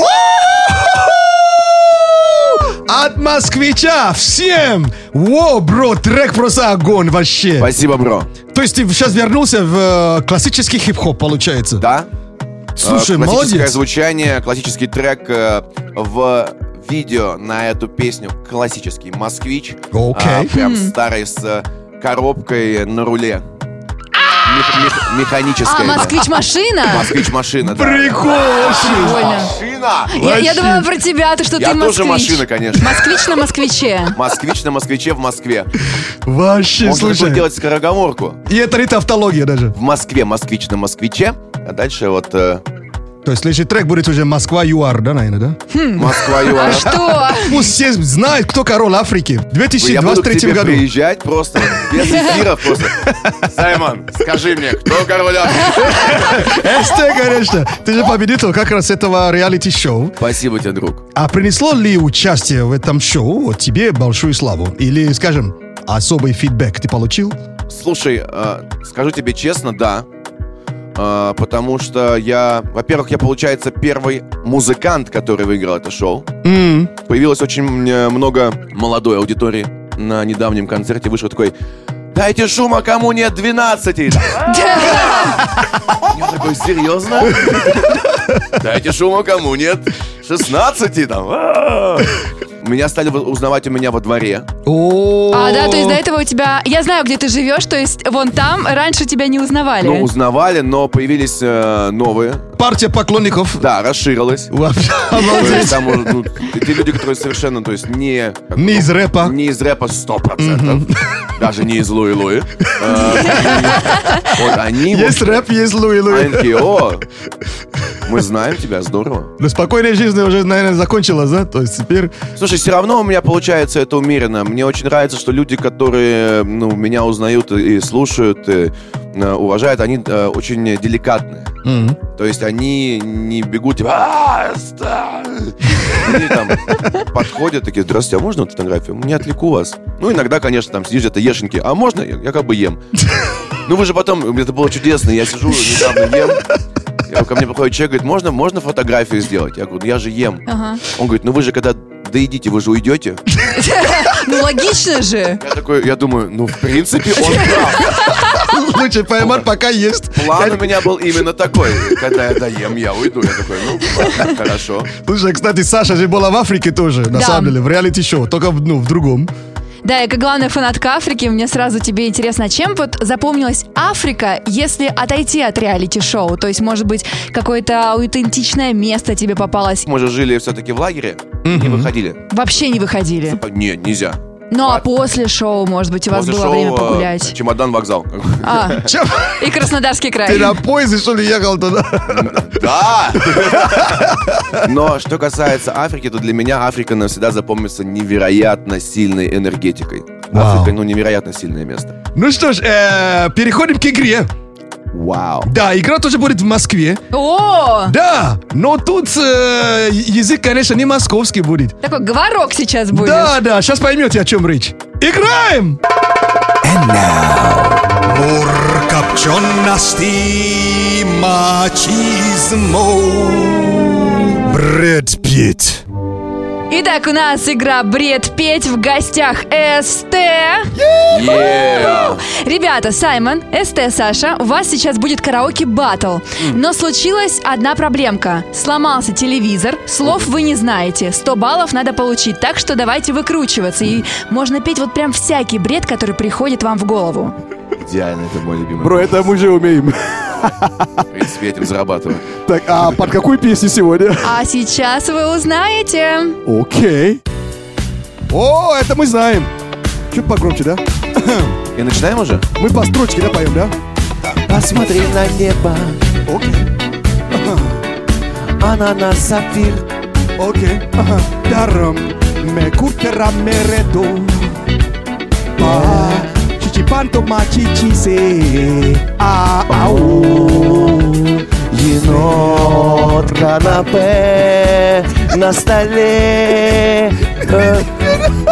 От москвича всем! Во, бро, трек просто огонь вообще. Спасибо, бро. То есть ты сейчас вернулся в э, классический хип-хоп, получается? Да? Слушай, Э, классическое молодец. звучание, классический трек э, в видео на эту песню классический «Москвич». Окей. А, прям Хм. старый с э, коробкой на руле. мех- мех- механическое. А, москвич-машина? Москвич-машина, да. Прикол вообще. Машина! Я, я думала про тебя, ты что Я ты тоже москвич. машина, конечно. Москвич на москвиче. Москвич на москвиче в Москве. Вообще, Можно слушай. делать скороговорку. И это не тавтология даже. В Москве москвич на москвиче, а дальше вот э, То есть следующий трек будет уже Москва ЮАР, да, наверное, да? Москва А ЮАР. что? Пусть все знают, кто король Африки. В Я буду к 2023 тебе году. приезжать просто без эфиров просто. Саймон, скажи мне, кто король Африки? СТ, конечно. Ты же победитель как раз этого реалити-шоу. Спасибо тебе, друг. А принесло ли участие в этом шоу вот тебе большую славу? Или, скажем, особый фидбэк ты получил? Слушай, э, скажу тебе честно, да. Э, потому что я, во-первых, я, получается, первый музыкант, который выиграл это шоу. М, Появилось очень э, много молодой аудитории на недавнем концерте. Вышел такой, дайте шума, кому нет 12. [LAUGHS] Я такой, серьезно? [LAUGHS] Дайте шума, кому нет 16. Там. Меня стали узнавать у меня во дворе. А, да, то есть до этого у тебя... Я знаю, где ты живешь, то есть вон там раньше тебя не узнавали. Ну, узнавали, но появились э, новые. Партия поклонников. Да, расширилась. Вообще, То есть обалдеть. там уже, ну, те люди, которые совершенно, то есть не... Не из рэпа. Не из рэпа 100%. Даже не из Луи Луи. [LAUGHS] Э, Вот они... Есть рэп, есть Луи Луи. Они такие, о, мы знаем тебя, здорово. Но спокойная жизнь уже, наверное, закончилась, да? То есть теперь... Слушай, все равно у меня получается это умеренно. Мне очень нравится, что люди, которые ну, меня узнают и слушают, и, уважают, они э, очень деликатные. Мгм. То есть они не бегут, типа, «А, ста-». они там подходят, такие, здравствуйте, а можно вот фотографию? Не отвлеку вас. Ну, иногда, конечно, там сидишь где-то ешеньки, а можно? Я, я как бы ем. Ну, вы же потом, это было чудесно, я сижу, недавно ем, Я- ко мне приходит человек, говорит, можно, можно фотографию сделать? Я говорю, «Ну, я же ем. Ага. Он говорит, ну вы же когда доедите, вы же уйдете. [LAUGHS] Ну, логично же. Я такой, я думаю, ну, в принципе, он прав. [LAUGHS] Лучше поймать, пока есть. План у меня был именно такой. Когда я доем, я уйду. Я такой, ну, ладно, хорошо. Слушай, кстати, Саша же была в Африке тоже, на Да. самом деле, в реалити-шоу, только ну, в другом. Да, и как главная фанатка Африки, мне сразу тебе интересно, чем вот запомнилась Африка, если отойти от реалити-шоу? То есть, может быть, какое-то аутентичное место тебе попалось? Мы же жили все-таки в лагере, не выходили. Вообще не выходили. Не, нельзя. Ну, а после шоу, может быть, у вас После было шоу, время э, погулять? Чемодан, вокзал. [LAUGHS] А, [LAUGHS] Чем? и Краснодарский край. Ты на поезде, что ли, ехал туда? Да! [LAUGHS] Но что касается Африки, то для меня Африка навсегда запомнится невероятно сильной энергетикой. Вау. Африка, ну, невероятно сильное место. Ну что ж, э, переходим к игре. Вау. Да, игра тоже будет в Москве. О! Да, но тут э, язык, конечно, не московский будет. Такой говорок сейчас будет. Да, да, сейчас поймете, о чем речь. Играем! Мур копчености мачизмо. Брэд Питт. Итак, у нас игра «Бред петь» в гостях СТ. Yeah. Ребята, Саймон, СТ, Саша, у вас сейчас будет караоке батл. Но случилась одна проблемка. Сломался телевизор, слов вы не знаете. 100 баллов надо получить, так что давайте выкручиваться. И можно петь вот прям всякий бред, который приходит вам в голову. Идеально, это мой любимый. Бро, это мы же умеем. В принципе, этим зарабатываю. Так, а под какую песню сегодня? А сейчас вы узнаете. Окей. О, это мы знаем. Чуть погромче, да? И начинаем уже? Мы по строчке, да, поем, да? Посмотри на небо, Окей. ананас, сапфир. Окей. Ага. Даром me curtera meredo. Ah, chichipanto machichise. Ah, ау. Енот, канапе на столе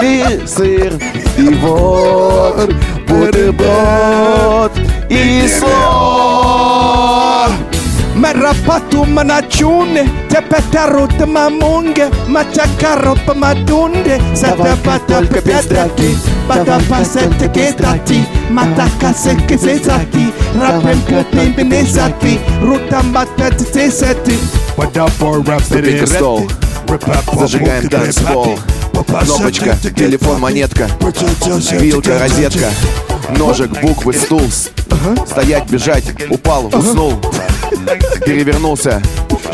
И сыр, и вот бутерброд и слон Merapatu manachune, петарут мамунге, мачакаро помадунде, Давай-ка только без драки, давай-ка сете кетати, матака секе сети, рапем пимпине сати, рутамбата тесети. Ступенька стол. Зажигаем танцпол. Кнопочка, телефон, монетка. Вилка, розетка. Ножик, буквы, стул. Стоять, бежать, упал, уснул. Перевернулся.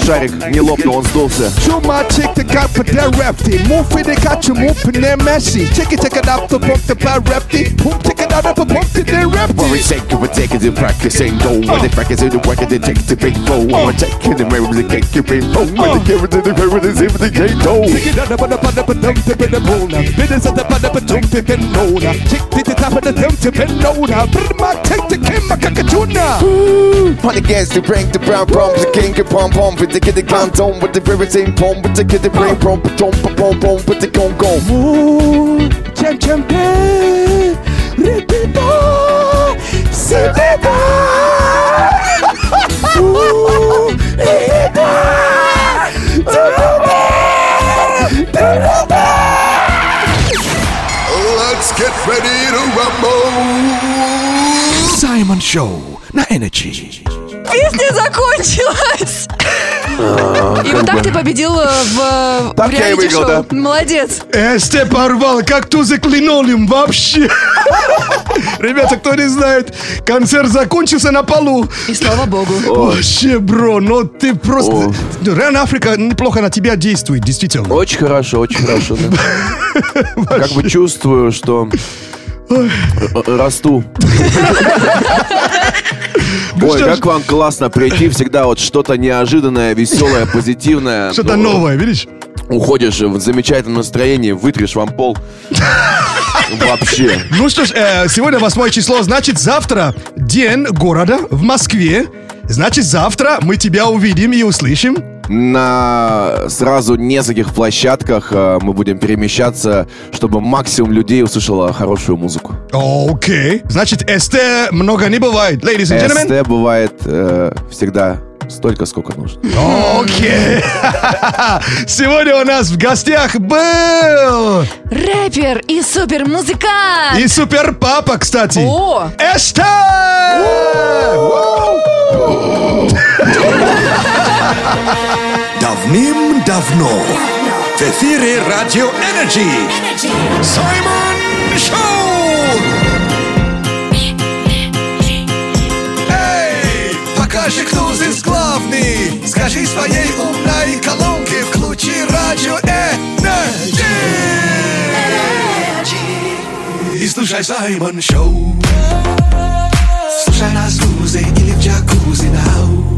Шарик не лопнул, он сдулся. Чума, чик, ты как по репти. Мув и декачу, мув не месси. Чики, чики, дап, то помп, ты по репти. Пумп, чики, да, да, помп, ты не For the репти. sake of a take it, practice and go. When they practice it, the work it, they take it to big go. When they take it, the mirror, the cake, you bring home. When they give it to the mirror, they see what they can't go. Chiki, da, da, ba, da, ba, da, ba, dum, ti, bi, da, bona. Bidda, sa, da, ba, da, ba, dum, ti, bi, nona. Chick, ti, ti, ta, ba, da, dum, ti, bi, nona. Brr, ma, take the kim, ma, kakachuna. On the gas to bring the brown bombs, the king and pom pom, with the kitty with the very same with the kitty brain with the gong gong. Let's get ready to rumble. Simon Show, na energy. Песня закончилась! И вот так ты победил э, в, Так я и выиграл, реалити-шоу. да. Молодец. Эсте порвал, как тузик линолеум вообще. Ребята, кто не знает, концерт закончился на полу. И слава богу. Вообще, бро, ну ты просто... Ну, Реально Африка неплохо на тебя действует, действительно. Очень хорошо, очень хорошо. Как бы чувствую, что расту. Ой, как вам классно прийти, всегда вот что-то неожиданное, веселое, позитивное. Что-то Ну, новое, видишь? Уходишь в замечательном настроении, вытрешь вам пол. Вообще. Ну что ж, э, сегодня 8 число, значит завтра день города в Москве. Значит завтра мы тебя увидим и услышим. На сразу нескольких площадках э, мы будем перемещаться, чтобы максимум людей услышало хорошую музыку. Окей. Значит, СТ много не бывает, ladies and gentlemen. СТ бывает э, всегда столько, сколько нужно. Окей. [LAUGHS] Сегодня у нас в гостях был Рэпер и супермузыкант. и супер папа, кстати. О! СТ! Давным-давно в эфире Радио Energy. Саймон Шоу! Эй, покажи, кто здесь главный. Скажи своей умной колонке, включи Радио Energy. И слушай Саймон Шоу. Слушай нас в или в джакузи нау.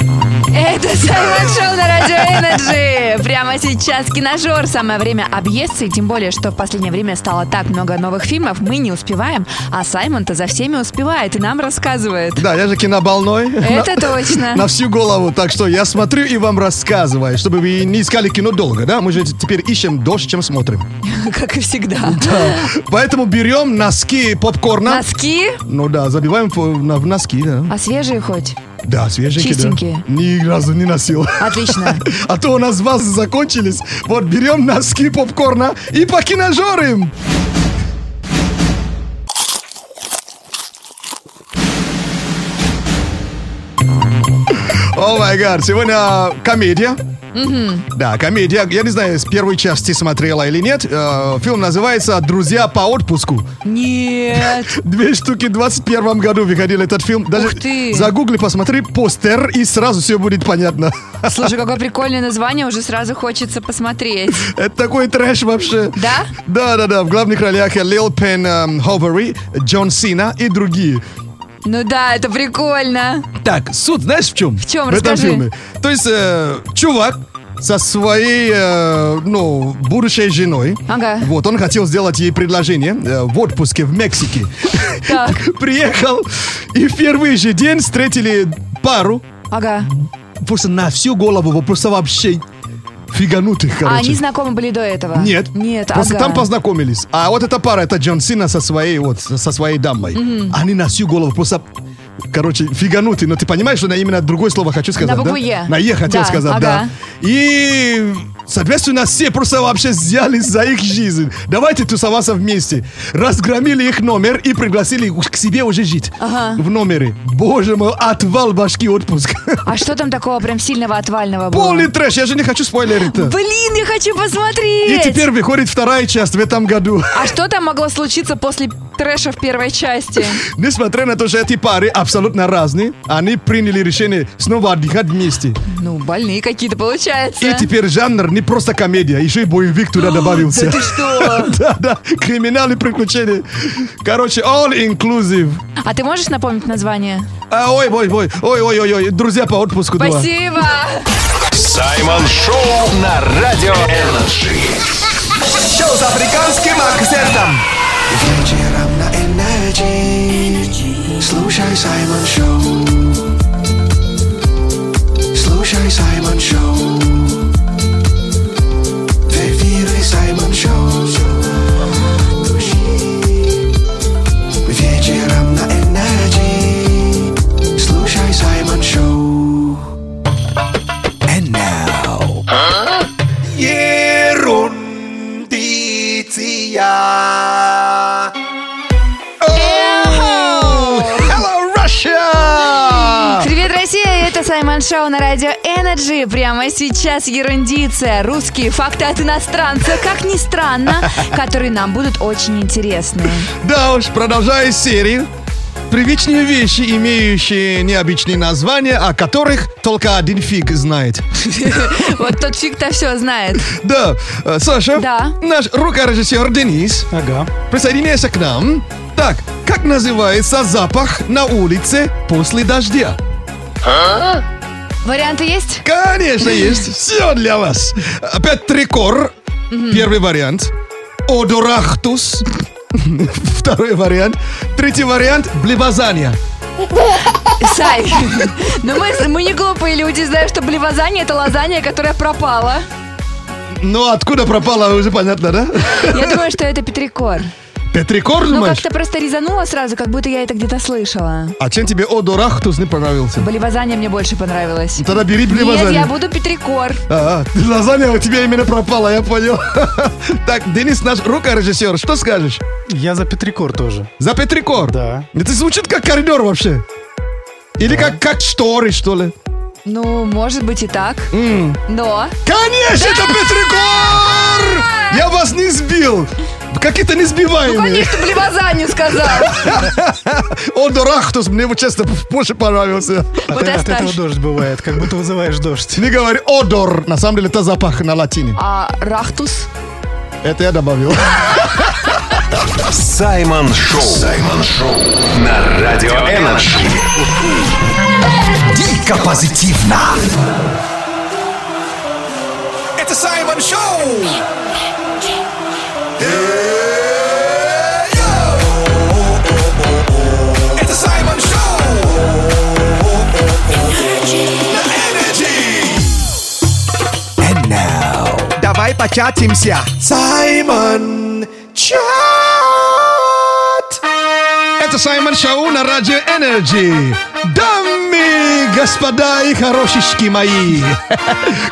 Это Саймон Шоу на Радио Energy. Прямо сейчас киножор. Самое время объесться. И тем более, что в последнее время стало так много новых фильмов. Мы не успеваем. А Саймон-то за всеми успевает и нам рассказывает. Да, я же кинобольной. Это [LAUGHS] На- точно. [LAUGHS] На всю голову. Так что я смотрю и вам рассказываю, чтобы вы не искали кино долго, да? Мы же теперь ищем дольше, чем смотрим. [LAUGHS] Как и всегда. Поэтому берем носки попкорна. Носки? Ну да, забиваем в, в носки, да. А свежие хоть? Да, свеженькие, да. Чистенькие. Ни разу не носил. Отлично. [LAUGHS] А то у нас вас закончились. Вот берем носки попкорна и по киножорим. О май гад, сегодня комедия. Да, комедия. Я не знаю, с первой части смотрела или нет. Э, Фильм называется «Друзья по отпуску». Нет. [LAUGHS] Две штуки в 21 году выходил этот фильм. Даже Ух ты. загугли, посмотри постер, и сразу все будет понятно. [LAUGHS] Слушай, какое прикольное название, уже сразу хочется посмотреть. [LAUGHS] Это такой трэш вообще. Да? Да, да, да. В главных ролях Лил Пен эм, Ховери, Джон Сина и другие. Ну да, это прикольно. Так, суть знаешь в чем? В чем? В этом Расскажи. фильме. То есть, э, чувак со своей, э, ну, будущей женой. Ага. Вот, он хотел сделать ей предложение э, в отпуске в Мексике. Так. [LAUGHS] Приехал, и в первый же день встретили пару. Ага. Просто на всю голову, просто вообще фиганутых, А короче. они знакомы были до этого? Нет. Нет, Просто ага. там познакомились. А вот эта пара, это Джон Сина со своей, вот, со своей дамой. Мгм. Они на всю голову просто короче, фиганутый, но ты понимаешь, что я именно другое слово хочу сказать, На букву да? «Е». На «Е» хотел Да, сказать, ага. да. И, соответственно, все просто вообще взялись за их жизнь. Давайте тусоваться вместе. Разгромили их номер и пригласили к себе уже жить. Ага. В номере. Боже мой, отвал башки отпуск. А что там такого прям сильного отвального было? Полный трэш, я же не хочу спойлерить-то. Блин, я хочу И посмотреть! теперь выходит вторая часть в этом году. А что там могло случиться после трэша в первой части? Несмотря на то, что эти пары абсолютно разные, они приняли решение снова отдыхать вместе. Ну, больные какие-то получается. И теперь жанр не просто комедия, еще и боевик туда [GASPS] добавился. Да ты что? [LAUGHS] Да, да, криминальные приключения. Короче, all inclusive. А ты можешь напомнить название? А, ой, ой, ой, ой, ой, ой, ой, друзья по отпуску. Спасибо! Саймон Шоу на Радио Energy. Шоу с африканским акцентом. Вечером на Energy Слушай Саймон Шоу Слушай Саймон Шоу Россия! Это Саймон Шоу на радио Energy. Прямо сейчас ерундиция. Русские факты от иностранца, как ни странно, [LAUGHS] которые нам будут очень интересны. Да уж, продолжая серию. Привычные вещи, имеющие необычные названия, о которых только один фиг знает. [LAUGHS] Вот тот фиг-то все знает. Да, э, Саша, Да. наш рукорежиссер Денис Ага. присоединяйся к нам. Так, как называется запах на улице после дождя? Варианты есть? Конечно, есть. [LAUGHS] Все для вас. Опять трикор. Первый вариант. Одорахтус. [LAUGHS] Второй вариант. Третий вариант. Блевозания. Сай, [LAUGHS] ну мы, мы не глупые люди, знаем, что блевозание это лазанья, которая пропала. Ну, откуда пропала, уже понятно, да? Я думаю, что это Петрикор. Петрикор, Ну, как-то просто резанула сразу, как будто я это где-то слышала. А чем тебе Одорахтус не понравился? Блевозание мне больше понравилось. Тогда бери Нет, я буду Петрикор. А, лазанья у тебя именно пропала, я понял. [LAUGHS] Так, Денис, наш рукорежиссер, что скажешь? Я за Петрикор тоже. За Петрикор? Да. Это звучит как коридор вообще. Или как, как шторы, что ли? Ну, может быть и так. Но... Конечно, это Петрикор! Я вас не сбил! Какие-то Ну, несбиваемые. конечно, блевозанию сказал. [LAUGHS] Одорахтус мне, вот честно, больше понравился. Вот и От этого дождь бывает, как будто вызываешь дождь. Не говори одор, на самом деле это запах на латине. А рахтус? Это я добавил. Саймон Шоу. Саймон Шоу на Радио Энерджи. Дико позитивно Это Саймон Шоу. Давай початимся. Саймон Чат. Это Саймон Шоу на Радио Energy. Дамы, господа и хорошечки мои.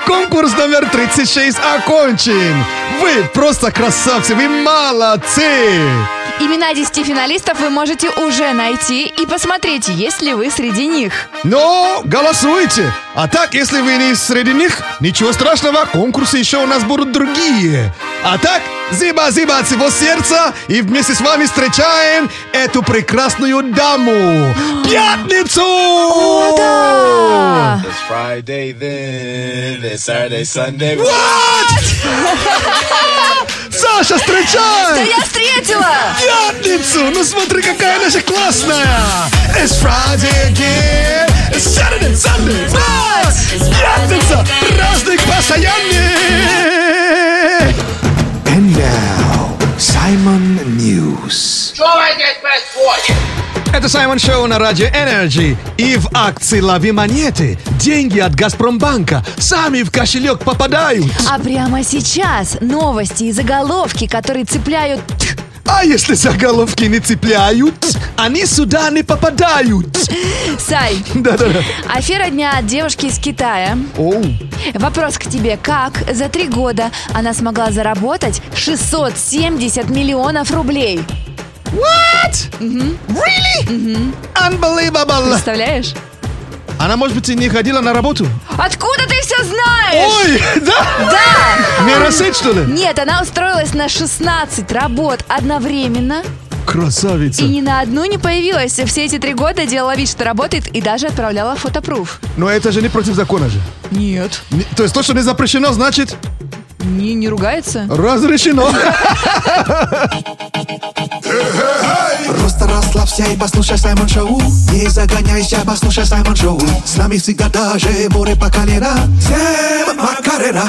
Конкурс номер 36 окончен. Вы просто красавцы, вы молодцы. Имена 10 финалистов вы можете уже найти и посмотреть, есть ли вы среди них. Но голосуйте. А так, если вы не среди них, ничего страшного, конкурсы еще у нас будут другие. А так, зиба-зиба от всего сердца и вместе с вами встречаем эту прекрасную даму. Пятницу! Да! It's Friday then, it's Saturday, Sunday. What? [LAUGHS] Саша, Да встречай! я встретила! Пятницу! Ну смотри, какая наша классная! It's Friday again! It's Saturday, Sunday! What? Пятница! Праздник постоянный! Simon News Это Саймон Шоу на Радио Энерджи. И в акции «Лови монеты» деньги от Газпромбанка сами в кошелек попадают. А прямо сейчас новости и заголовки, которые цепляют... А если заголовки не цепляют? они сюда не попадают. Сай, Да-да-да. афера дня от девушки из Китая. Оу. Вопрос к тебе. Как за три года она смогла заработать 670 миллионов рублей? What? Really? Unbelievable. Представляешь? Она, может быть, и не ходила на работу? Откуда ты все знаешь? Ой, [LAUGHS] да? Да! Нейросеть, что ли? Нет, она устроилась на 16 работ одновременно Красавица. и ни на одну не появилась. Все эти три года делала вид, что работает и даже отправляла фотопруф. Но это же не против закона же. Нет. Не- То есть то, что не запрещено, значит Не, не ругается? разрешено. [LAUGHS] Расслабься и послушай Саймон Шоу. Не загоняйся, послушай Саймон Шоу. С нами всегда даже море по колено. Сэм Макарена.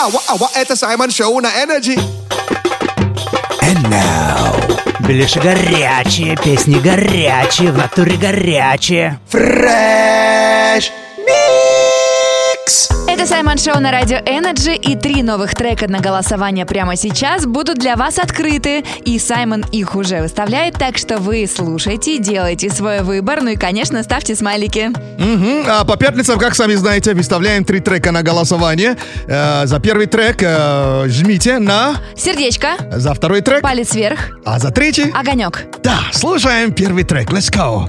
Ава, ава, это Саймон Шоу на Energy. Ближе горячие, песни горячие, в натуре горячие. Фрэш Это Саймон Шоу на Радио Energy и три новых трека на голосование прямо сейчас будут для вас открыты. И Саймон их уже выставляет, так что вы слушайте, делайте свой выбор, ну и, конечно, ставьте смайлики. Мгм. А по пятницам, как сами знаете, выставляем три трека на голосование. Э, За первый трек э, жмите на... Сердечко, За второй трек. палец вверх, А за третий? огонек. Да, слушаем первый трек. Let's go.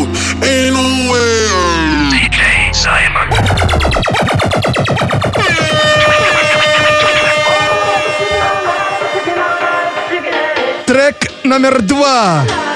Трек номер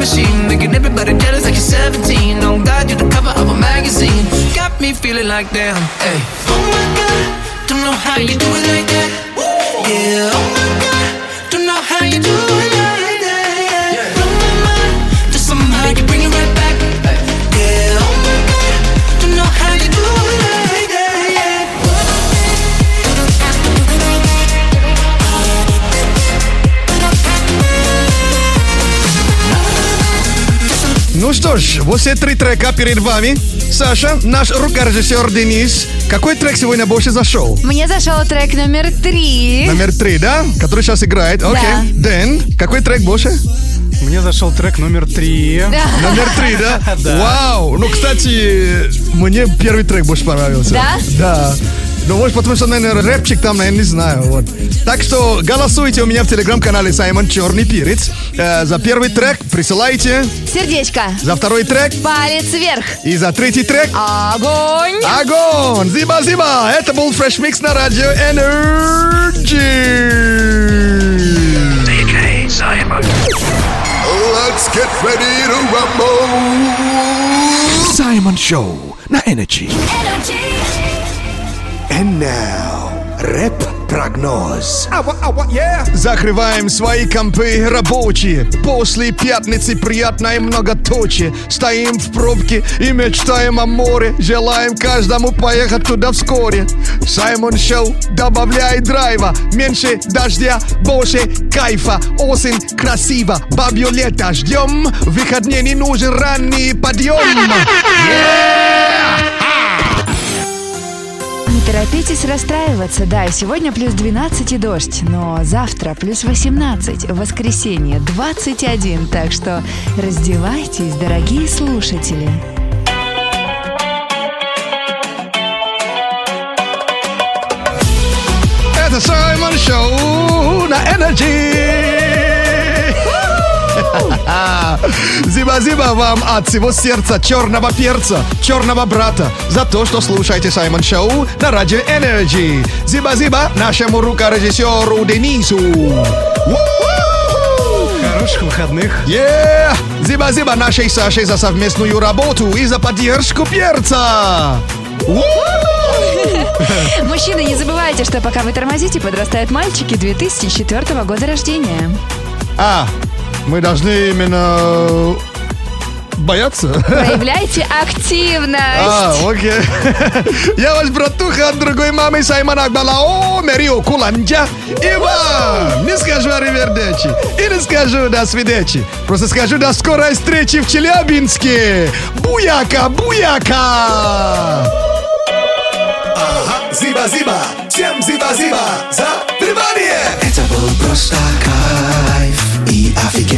machine Making everybody jealous like you're 17 Oh God, you're the cover of a magazine Got me feeling like damn, hey Oh my god, don't know how you do it like that. Ooh. Yeah, oh my god, don't know how you do it Ну что ж, вот все три трека перед вами. Саша, наш рукорежиссер Денис. Какой трек сегодня больше зашел? Мне зашел трек номер три. Номер три, да? Который сейчас играет. Окей. Да. Дэн, какой трек больше? Мне зашел трек номер три. Номер три, да? [LAUGHS] Да. Вау! Ну, кстати, мне первый трек больше понравился. Да? Да. Ну, может, потому что, наверное, рэпчик там, я не знаю. Вот. Так что голосуйте у меня в телеграм-канале Саймон Черный Перец. Э, за первый трек присылайте. Сердечко. За второй трек. Палец вверх. И за третий трек. Огонь. Огонь! Зиба-зиба! Это был Fresh Mix на радио Energy. DJ Simon. Let's get ready to rumble. Саймон Шоу на Energy. And now, рэп-прогноз. Закрываем свои компы рабочие. После пятницы приятное многоточие Стоим в пробке и мечтаем о море. Желаем каждому поехать туда вскоре. Саймон Шоу добавляет драйва. Меньше дождя, больше кайфа. Осень красиво, бабье лето ждем. Выходные не нужен ранний подъем. Не торопитесь расстраиваться. Да, сегодня плюс 12 и дождь, но завтра плюс 18, в воскресенье 21. Так что раздевайтесь, дорогие слушатели. Это Саймон Шоу на Energy. [LAUGHS] Зиба-зиба вам от всего сердца черного перца, черного брата за то, что слушаете Саймон Шоу на радио Energy. Зиба-зиба нашему рукорежиссеру Денису. Хороших выходных. Yeah! Зиба-зиба нашей Саше за совместную работу и за поддержку перца. [LAUGHS] Мужчины, не забывайте, что пока вы тормозите, подрастают мальчики 2004 года рождения. А, мы должны именно бояться? Проявляйте активность. А, окей. [LAUGHS] Я ваш братуха от другой мамы Саймона Акбалао, Мерио Куланджа. И вам не скажу аривердечи и не скажу до свидечи. Просто скажу до скорой встречи в Челябинске. Буяка, буяка! Зиба-зиба, всем зиба-зиба за внимание! Это был просто кайф и офигенный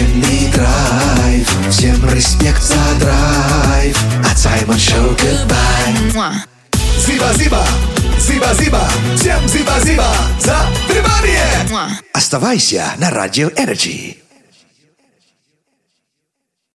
драйв. Всем респект за драйв. От Саймон Шоу goodbye. Зиба-зиба, зиба-зиба, всем зиба-зиба за внимание! Оставайся на Радио Energy.